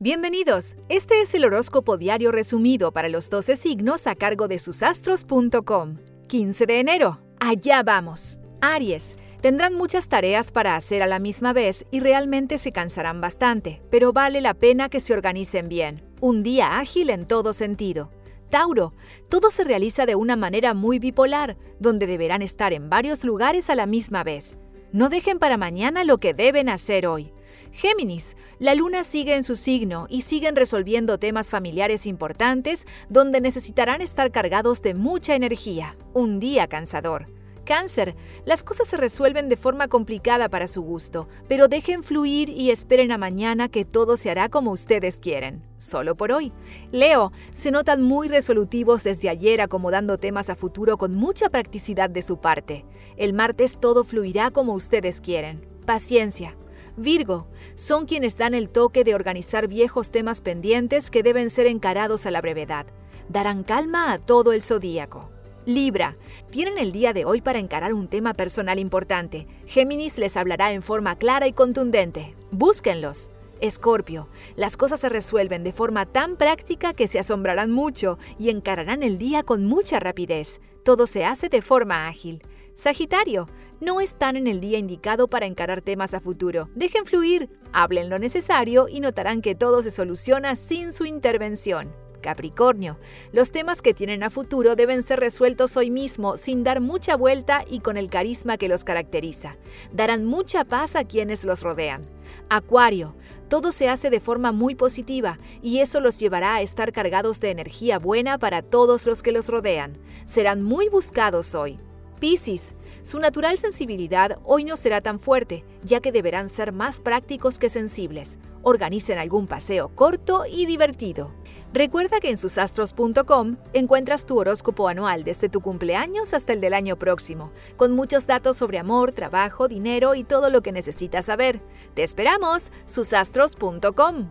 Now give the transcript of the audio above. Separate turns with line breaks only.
Bienvenidos. Este es el horóscopo diario resumido para los 12 signos a cargo de susastros.com. 15 de enero. Allá vamos. Aries. Tendrán muchas tareas para hacer a la misma vez y realmente se cansarán bastante, pero vale la pena que se organicen bien. Un día ágil en todo sentido. Tauro, todo se realiza de una manera muy bipolar, donde deberán estar en varios lugares a la misma vez. No dejen para mañana lo que deben hacer hoy. Géminis, la luna sigue en su signo y siguen resolviendo temas familiares importantes donde necesitarán estar cargados de mucha energía. Un día cansador. Cáncer, las cosas se resuelven de forma complicada para su gusto, pero dejen fluir y esperen a mañana que todo se hará como ustedes quieren. Solo por hoy. Leo, se notan muy resolutivos desde ayer acomodando temas a futuro con mucha practicidad de su parte. El martes todo fluirá como ustedes quieren. Paciencia. Virgo, son quienes dan el toque de organizar viejos temas pendientes que deben ser encarados a la brevedad. Darán calma a todo el zodíaco. Libra, tienen el día de hoy para encarar un tema personal importante. Géminis les hablará en forma clara y contundente. Búsquenlos. Escorpio, las cosas se resuelven de forma tan práctica que se asombrarán mucho y encararán el día con mucha rapidez. Todo se hace de forma ágil. Sagitario, no están en el día indicado para encarar temas a futuro. Dejen fluir, hablen lo necesario y notarán que todo se soluciona sin su intervención. Capricornio, los temas que tienen a futuro deben ser resueltos hoy mismo sin dar mucha vuelta y con el carisma que los caracteriza. Darán mucha paz a quienes los rodean. Acuario, todo se hace de forma muy positiva y eso los llevará a estar cargados de energía buena para todos los que los rodean. Serán muy buscados hoy. Piscis, su natural sensibilidad hoy no será tan fuerte, ya que deberán ser más prácticos que sensibles. Organicen algún paseo corto y divertido. Recuerda que en susastros.com encuentras tu horóscopo anual desde tu cumpleaños hasta el del año próximo, con muchos datos sobre amor, trabajo, dinero y todo lo que necesitas saber. Te esperamos, susastros.com.